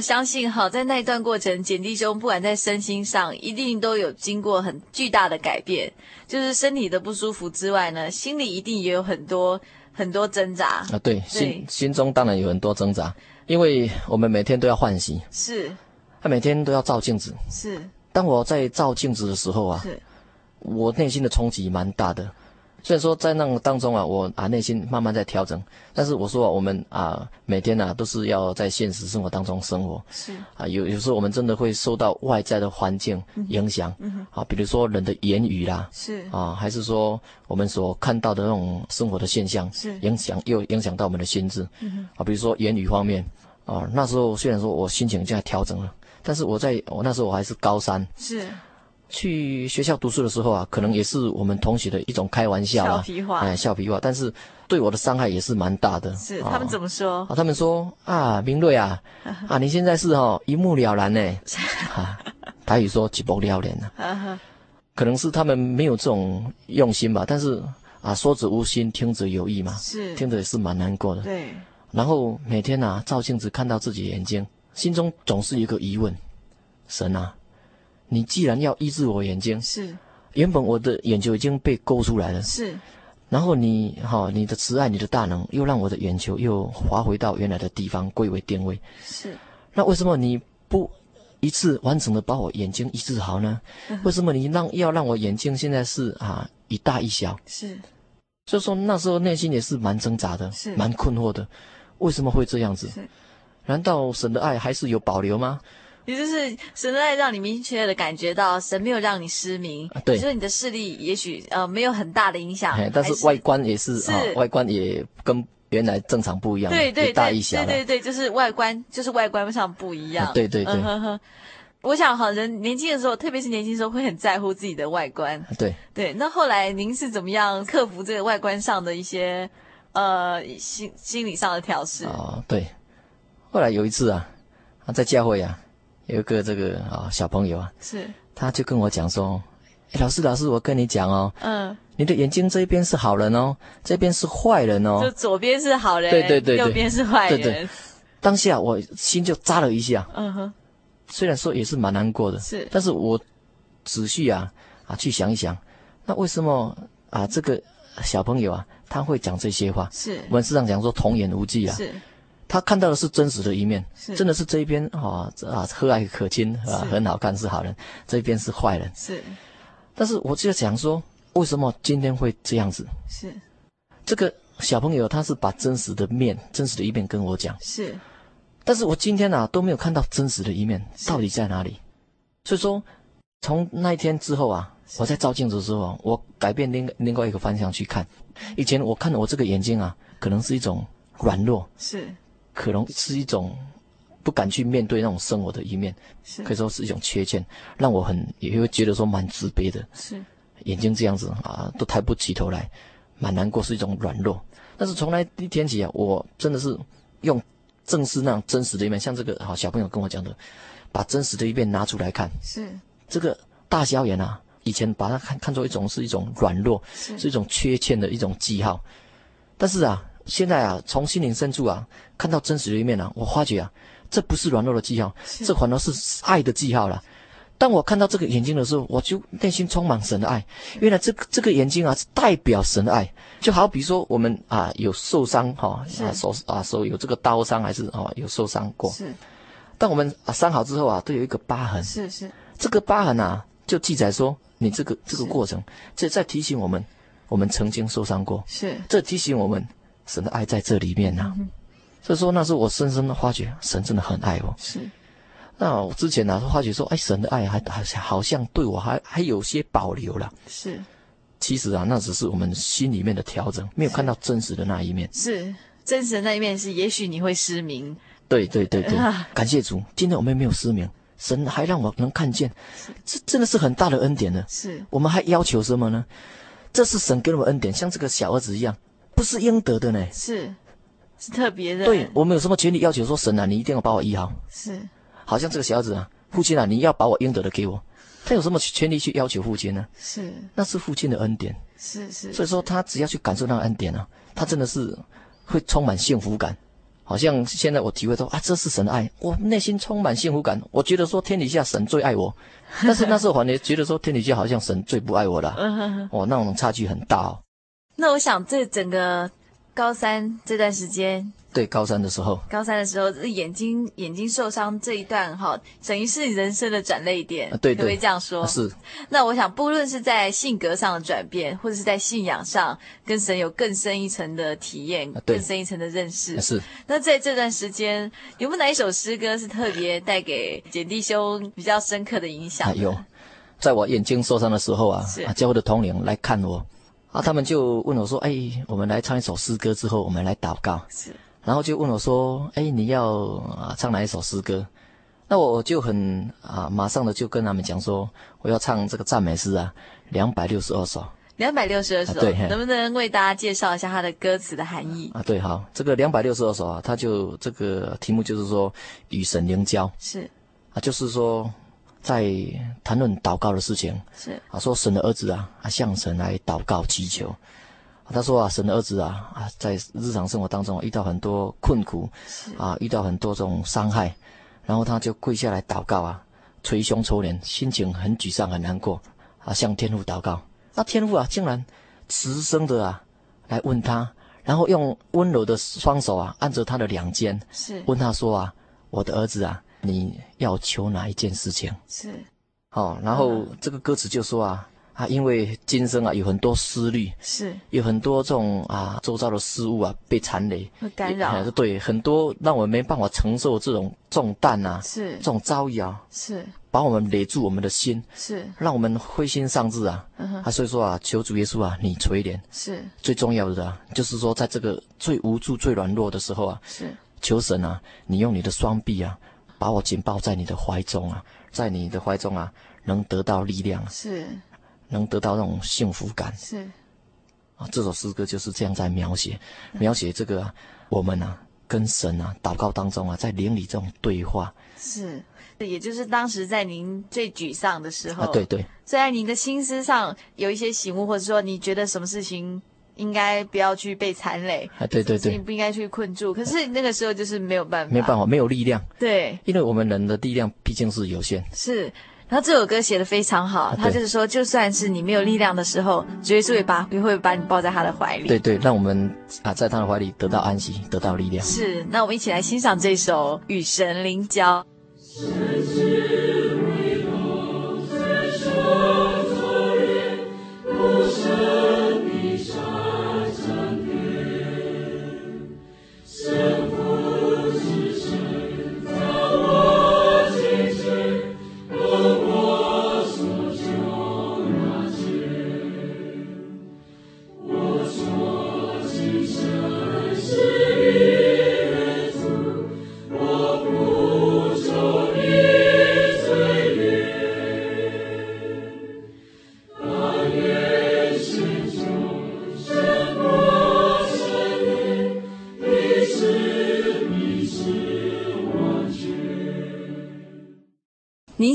相信哈，在那一段过程，简弟兄不管在身心上，一定都有经过很巨大的改变。就是身体的不舒服之外呢，心里一定也有很多很多挣扎啊。对，对心心中当然有很多挣扎，因为我们每天都要换洗，是，他每天都要照镜子，是。当我在照镜子的时候啊，是，我内心的冲击蛮大的。虽然说在那个当中啊，我啊内心慢慢在调整，但是我说啊，我们啊每天啊都是要在现实生活当中生活，是。啊有有时候我们真的会受到外在的环境影响，嗯，啊比如说人的言语啦，是。啊还是说我们所看到的那种生活的现象，是。影响又影响到我们的心智，嗯，啊比如说言语方面，啊那时候虽然说我心情在调整了，但是我在我那时候我还是高三，是。去学校读书的时候啊，可能也是我们同学的一种开玩笑啊，笑皮话，哎，笑皮话，但是对我的伤害也是蛮大的。是，他们怎么说？啊，他们说啊，明瑞啊，啊，你现在是哈、哦、一目了然呢，啊，台语说一目了然呢，可能是他们没有这种用心吧，但是啊，说者无心，听者有意嘛，是，听着也是蛮难过的。对，然后每天啊，照镜子看到自己的眼睛，心中总是一个疑问：神啊。你既然要医治我眼睛，是，原本我的眼球已经被勾出来了，是，然后你哈、哦，你的慈爱，你的大能，又让我的眼球又滑回到原来的地方，归为定位，是。那为什么你不一次完整的把我眼睛医治好呢？嗯、为什么你让要让我眼睛现在是啊一大一小？是。所以说那时候内心也是蛮挣扎的，是蛮困惑的，为什么会这样子？是。难道神的爱还是有保留吗？也就是神的爱让你明确的感觉到神没有让你失明，啊、对，就是你的视力也许呃没有很大的影响，但是外观也是，是、哦、外观也跟原来正常不一样，对对对，一大一小，对对对，就是外观就是外观上不一样，啊、对对对。嗯、呵呵我想哈，人年轻的时候，特别是年轻的时候，会很在乎自己的外观，对对。那后来您是怎么样克服这个外观上的一些呃心心理上的调试？哦，对。后来有一次啊，啊在教会啊。有一个这个啊、哦、小朋友啊，是，他就跟我讲说：“哎，老师，老师，我跟你讲哦，嗯，你的眼睛这一边是好人哦，这边是坏人哦，就左边是好人，对对对，对，右边是坏人。对对，当下我心就扎了一下，嗯哼，虽然说也是蛮难过的，是，但是我仔细啊啊去想一想，那为什么啊这个小朋友啊他会讲这些话？是，我们时常讲说童言无忌啊，是。”他看到的是真实的一面，真的是这一边啊啊和蔼可亲啊很好看是好人，这一边是坏人。是，但是我就想说，为什么今天会这样子？是，这个小朋友他是把真实的面、真实的一面跟我讲。是，但是我今天啊都没有看到真实的一面，到底在哪里？所以说，从那一天之后啊，我在照镜子的时候，我改变另另外一个方向去看。以前我看我这个眼睛啊，可能是一种软弱。是。可能是一种不敢去面对那种生活的一面，是可以说是一种缺陷，让我很也会觉得说蛮自卑的。是眼睛这样子啊，都抬不起头来，蛮难过，是一种软弱。但是从来一天起啊，我真的是用正视那种真实的一面，像这个好小朋友跟我讲的，把真实的一面拿出来看。是这个大小眼啊，以前把它看看作一种是一种软弱，是，是一种缺陷的一种记号，但是啊。现在啊，从心灵深处啊，看到真实的一面啊，我发觉啊，这不是软弱的记号，这反而是爱的记号了。当我看到这个眼睛的时候，我就内心充满神的爱。原来这个这个眼睛啊，是代表神的爱。就好比说我们啊有受伤哈，啊手啊手有这个刀伤还是啊有受伤过。是。当我们啊伤好之后啊，都有一个疤痕。是是。这个疤痕啊，就记载说你这个这个过程，这在提醒我们，我们曾经受伤过。是。这提醒我们。神的爱在这里面呐、啊，所以说那时候我深深的发觉，神真的很爱我。是，那我之前呢、啊，发觉说，哎，神的爱还还好像对我还还有些保留了。是，其实啊，那只是我们心里面的调整，没有看到真实的那一面。是，是真实的那一面是，也许你会失明。对对对对，感谢主，今天我们没有失明，神还让我能看见，这真的是很大的恩典呢。是我们还要求什么呢？这是神给我们恩典，像这个小儿子一样，不是应得的呢。是，是特别的。对，我们有什么权利要求说神啊，你一定要把我医好？是，好像这个小孩子啊，父亲啊，你要把我应得的给我，他有什么权利去要求父亲呢？是，那是父亲的恩典。是是。所以说，他只要去感受那个恩典啊，他真的是会充满幸福感。好像现在我体会到啊，这是神的爱，我内心充满幸福感。我觉得说天底下神最爱我，但是那时候反而觉得说天底下好像神最不爱我了。哦，那种差距很大哦。那我想这整个高三这段时间。对，高三的时候，高三的时候，眼睛眼睛受伤这一段哈，等于是人生的转泪点，啊、对对，可不可以这样说？是。那我想，不论是在性格上的转变，或者是在信仰上跟神有更深一层的体验，啊、更深一层的认识，是。那在这段时间，有没有哪一首诗歌是特别带给简弟兄比较深刻的影响、啊？有，在我眼睛受伤的时候啊，啊，教会的同龄来看我，啊，他们就问我说：“哎，我们来唱一首诗歌之后，我们来祷告。”是。然后就问我说：“哎，你要啊唱哪一首诗歌？”那我就很啊，马上的就跟他们讲说：“我要唱这个赞美诗啊，两百六十二首。”两百六十二首，啊、对，能不能为大家介绍一下它的歌词的含义？啊，对，好，这个两百六十二首啊，它就这个题目就是说与神灵交，是啊，就是说在谈论祷告的事情，是啊，说神的儿子啊，啊向神来祷告祈求。他说啊，神的儿子啊啊，在日常生活当中遇到很多困苦，啊，遇到很多这种伤害，然后他就跪下来祷告啊，捶胸抽脸，心情很沮丧很难过啊，向天父祷告。那天父啊，竟然慈声的啊来问他，然后用温柔的双手啊按着他的两肩，是问他说啊，我的儿子啊，你要求哪一件事情？是，哦，然后这个歌词就说啊。啊，因为今生啊有很多思虑，是。有很多这种啊周遭的事物啊被缠累，会干扰，对，很多让我们没办法承受这种重担啊，是。这种遭遇啊，是。把我们累住我们的心，是。让我们灰心丧志啊，嗯、啊，所以说啊，求主耶稣啊，你垂怜，是。最重要的啊，就是说在这个最无助、最软弱的时候啊，是。求神啊，你用你的双臂啊，把我紧抱在你的怀中啊，在你的怀中啊，能得到力量，是。能得到那种幸福感，是。啊，这首诗歌就是这样在描写，描写这个、啊、我们啊跟神啊祷告当中啊，在灵里这种对话，是，也就是当时在您最沮丧的时候，啊、对对，虽然您的心思上有一些醒悟，或者说你觉得什么事情应该不要去被缠累，啊，对对对，不应该去困住，可是那个时候就是没有办法，没有办法，没有力量，对，因为我们人的力量毕竟是有限，是。然后这首歌写的非常好，他就是说，就算是你没有力量的时候，主耶稣也把也会把你抱在他的怀里。对对，让我们啊在他的怀里得到安息，得到力量。是，那我们一起来欣赏这首《与神灵交》。您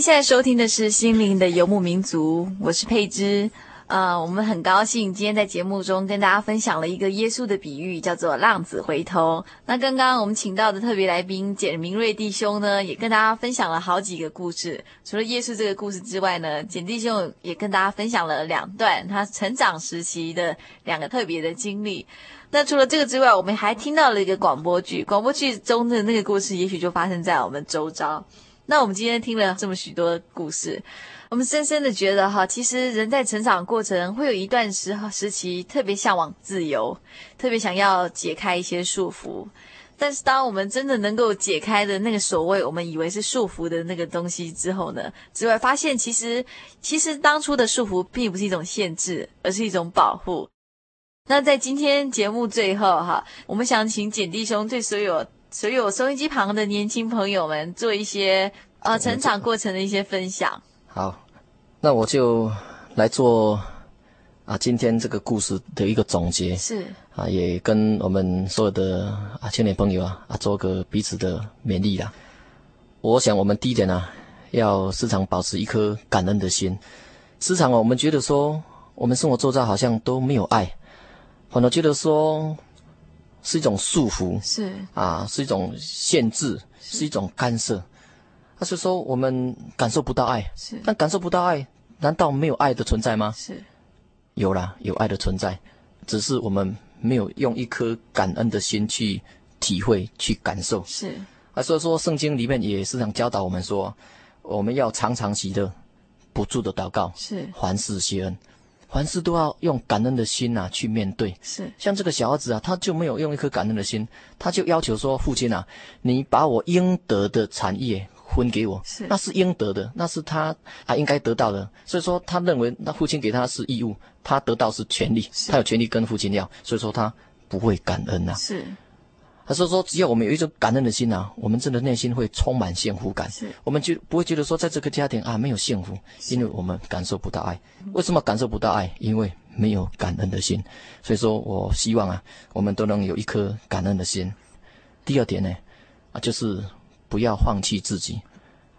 现在收听的是《心灵的游牧民族》，我是佩芝。呃，我们很高兴今天在节目中跟大家分享了一个耶稣的比喻，叫做“浪子回头”。那刚刚我们请到的特别来宾简明瑞弟兄呢，也跟大家分享了好几个故事。除了耶稣这个故事之外呢，简弟兄也跟大家分享了两段他成长时期的两个特别的经历。那除了这个之外，我们还听到了一个广播剧，广播剧中的那个故事，也许就发生在我们周遭。那我们今天听了这么许多故事，我们深深的觉得哈，其实人在成长过程会有一段时时期特别向往自由，特别想要解开一些束缚。但是当我们真的能够解开的那个所谓我们以为是束缚的那个东西之后呢，之外发现其实其实当初的束缚并不是一种限制，而是一种保护。那在今天节目最后哈，我们想请简弟兄对所有。所有收音机旁的年轻朋友们做一些呃成长过程的一些分享。好，那我就来做啊今天这个故事的一个总结。是啊，也跟我们所有的啊青年朋友啊啊做个彼此的勉励啦。我想我们第一点啊，要时常保持一颗感恩的心。时常啊，我们觉得说我们生活周遭好像都没有爱，反而觉得说。是一种束缚，是啊，是一种限制，是，是一种干涉。那所以说，我们感受不到爱，是，但感受不到爱，难道没有爱的存在吗？是，有啦，有爱的存在，只是我们没有用一颗感恩的心去体会、去感受。是啊，所以说，圣经里面也是常教导我们说，我们要常常喜乐，不住的祷告，是凡事谢恩。凡事都要用感恩的心呐、啊、去面对，是像这个小孩子啊，他就没有用一颗感恩的心，他就要求说：“父亲啊，你把我应得的产业分给我，是那是应得的，那是他啊应该得到的。”所以说，他认为那父亲给他是义务，他得到是权利，他有权利跟父亲要，所以说他不会感恩呐、啊。是。他说：“说只要我们有一种感恩的心啊，我们真的内心会充满幸福感。是，我们就不会觉得说在这个家庭啊没有幸福，因为我们感受不到爱。为什么感受不到爱？因为没有感恩的心。所以说我希望啊，我们都能有一颗感恩的心。第二点呢，啊，就是不要放弃自己。”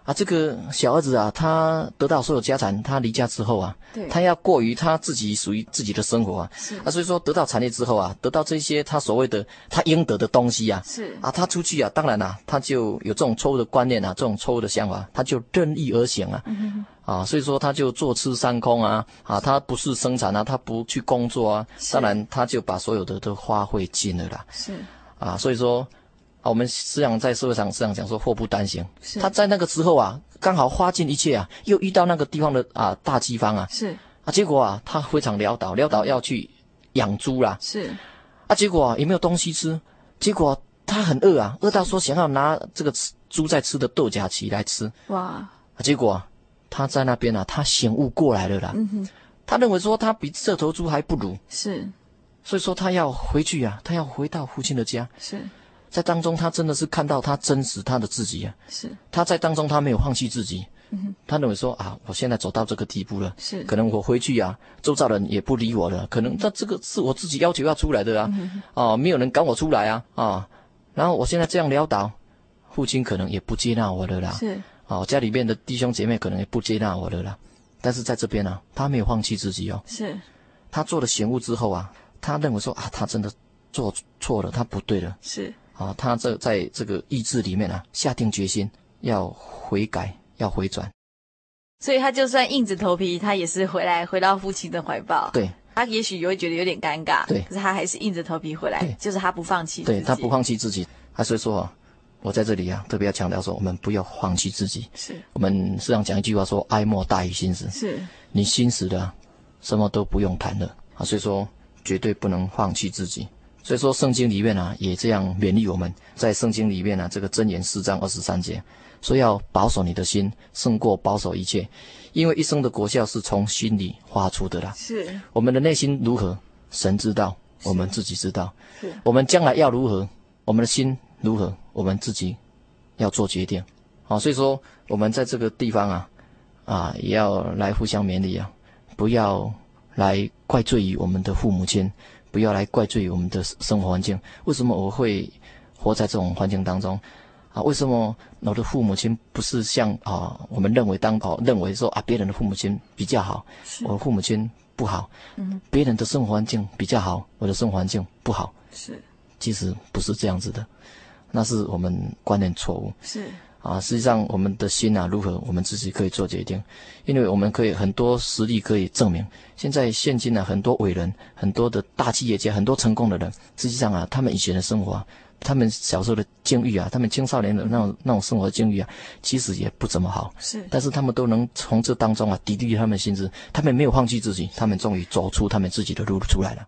啊，这个小儿子啊，他得到所有家产，他离家之后啊，对，他要过于他自己属于自己的生活啊，是。啊，所以说得到产业之后啊，得到这些他所谓的他应得的东西啊，是。啊，他出去啊，当然啦、啊，他就有这种错误的观念啊，这种错误的想法，他就任意而行啊，嗯、啊，所以说他就坐吃山空啊，啊，他不是生产啊，他不去工作啊，当然他就把所有的都花费尽了啦，是。啊，所以说。啊，我们时常在社会上时常讲说祸不单行，是。他在那个时候啊，刚好花尽一切啊，又遇到那个地方的啊大饥荒啊，是。啊，结果啊，他非常潦倒，潦倒要去养猪啦，是。啊，结果啊也没有东西吃，结果他很饿啊，饿到说想要拿这个吃猪在吃的豆荚萁来吃，哇，啊，结果啊他在那边啊，他醒悟过来了啦，嗯哼，他认为说他比这头猪还不如，是，所以说他要回去啊，他要回到父亲的家，是。在当中，他真的是看到他真实他的自己啊！是他在当中，他没有放弃自己。嗯，他认为说啊，我现在走到这个地步了，是可能我回去啊，周遭人也不理我了。可能那这个是我自己要求要出来的啊，嗯、啊，没有人赶我出来啊啊！然后我现在这样潦倒，父亲可能也不接纳我的啦。是啊，家里面的弟兄姐妹可能也不接纳我的啦。但是在这边呢、啊，他没有放弃自己哦。是，他做了醒悟之后啊，他认为说啊，他真的做错了，他不对了。是。啊，他这在这个意志里面啊，下定决心要悔改，要回转，所以他就算硬着头皮，他也是回来，回到父亲的怀抱。对，他也许也会觉得有点尴尬，对，可是他还是硬着头皮回来，就是他不放弃，对他不放弃自己。他所以说啊，我在这里啊，特别要强调说，我们不要放弃自己。是，我们时常讲一句话说，哀莫大于心死。是，你心死了，什么都不用谈了啊。所以说，绝对不能放弃自己。所以说，圣经里面啊，也这样勉励我们。在圣经里面啊，这个箴言四章二十三节说：“要保守你的心，胜过保守一切，因为一生的果效是从心里发出的啦。”是。我们的内心如何，神知道，我们自己知道。是。我们将来要如何，我们的心如何，我们自己要做决定。好，所以说我们在这个地方啊，啊，也要来互相勉励啊，不要来怪罪于我们的父母亲。不要来怪罪我们的生活环境，为什么我会活在这种环境当中？啊，为什么我的父母亲不是像啊我们认为当哦认为说啊别人的父母亲比较好，我的父母亲不好，嗯，别人的生活环境比较好，我的生活环境不好，是，其实不是这样子的，那是我们观念错误，是。啊，实际上我们的心啊，如何我们自己可以做决定，因为我们可以很多实例可以证明。现在现今呢，很多伟人、很多的大企业家、很多成功的人，实际上啊，他们以前的生活啊，他们小时候的境遇啊，他们青少年的那种那种生活的境遇啊，其实也不怎么好。是，但是他们都能从这当中啊，砥砺他们心智，他们没有放弃自己，他们终于走出他们自己的路出来了。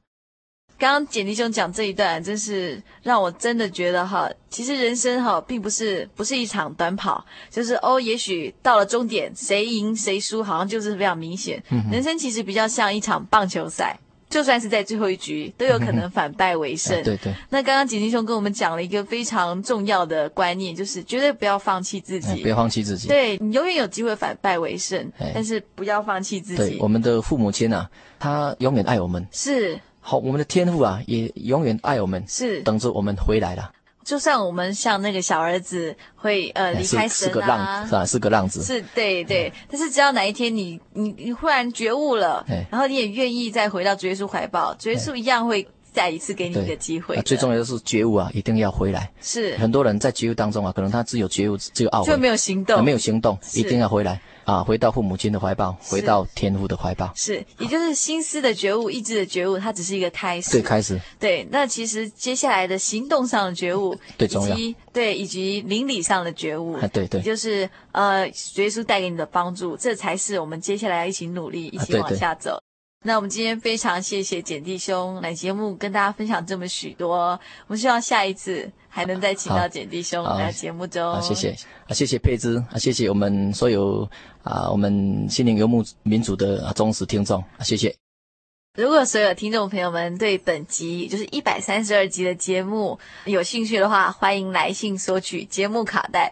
刚刚简弟兄讲这一段，真是让我真的觉得哈，其实人生哈，并不是不是一场短跑，就是哦，也许到了终点，谁赢谁输，好像就是非常明显。嗯。人生其实比较像一场棒球赛，就算是在最后一局，都有可能反败为胜。嗯、对对。那刚刚锦鸡兄跟我们讲了一个非常重要的观念，就是绝对不要放弃自己，不要放弃自己。对，你永远有机会反败为胜，但是不要放弃自己。对，我们的父母亲啊，他永远爱我们。是。好，我们的天父啊，也永远爱我们。是。等着我们回来了。就算我们像那个小儿子会呃离开神啊，是个浪是吧？是个浪子，是对对。但是只要哪一天你你你忽然觉悟了，然后你也愿意再回到主耶稣怀抱，主耶稣一样会再一次给你一个机会。最重要的是觉悟啊，一定要回来。是很多人在觉悟当中啊，可能他只有觉悟，只有懊悔，就没有行动，没有行动，一定要回来。啊，回到父母亲的怀抱，回到天父的怀抱，是，也就是心思的觉悟、意志的觉悟，它只是一个开始。对，开始。对，那其实接下来的行动上的觉悟，对重要。对，以及邻里上的觉悟，对对，就是呃，耶稣带给你的帮助，这才是我们接下来要一起努力、一起往下走。那我们今天非常谢谢简弟兄来节目跟大家分享这么许多，我们希望下一次还能再请到简弟兄来节目中。谢谢啊，谢谢佩芝啊，谢谢我们所有啊，我们心灵游牧民族的忠实听众啊，谢谢。如果所有听众朋友们对本集就是一百三十二集的节目有兴趣的话，欢迎来信索取节目卡带。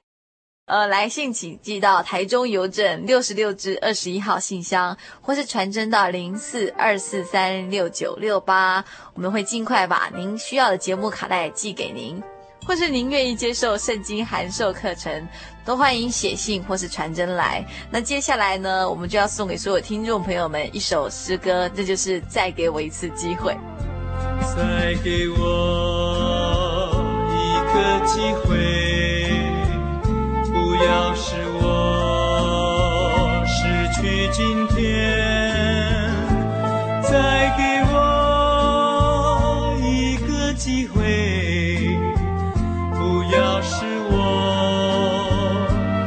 呃，来信请寄到台中邮政六十六至二十一号信箱，或是传真到零四二四三六九六八，我们会尽快把您需要的节目卡带寄给您。或是您愿意接受圣经函授课程，都欢迎写信或是传真来。那接下来呢，我们就要送给所有听众朋友们一首诗歌，这就是再给我一次机会。再给我一个机会。不要使我失去今天，再给我一个机会。不要使我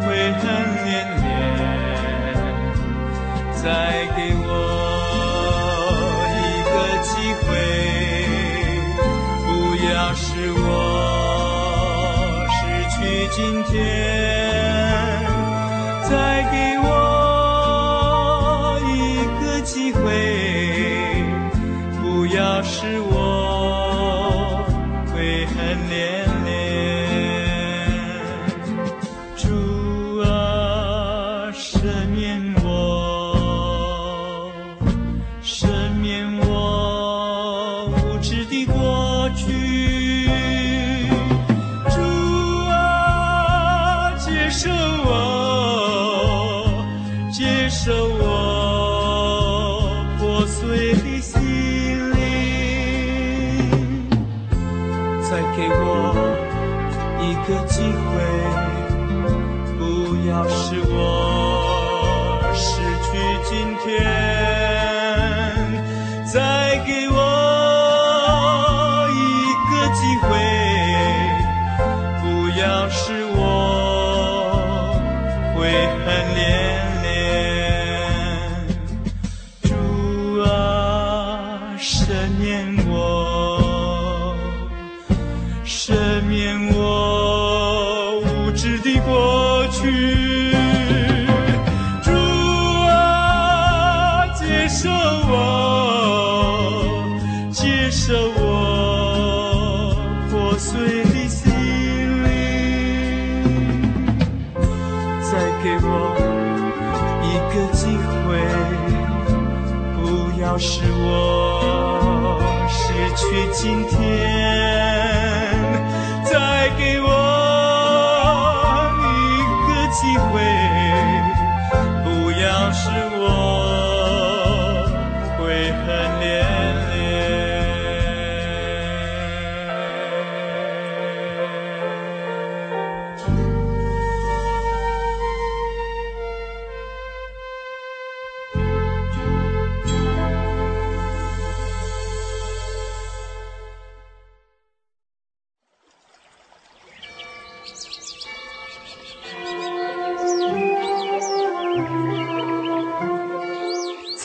悔恨连连，再给我一个机会。不要使我失去今天。这年我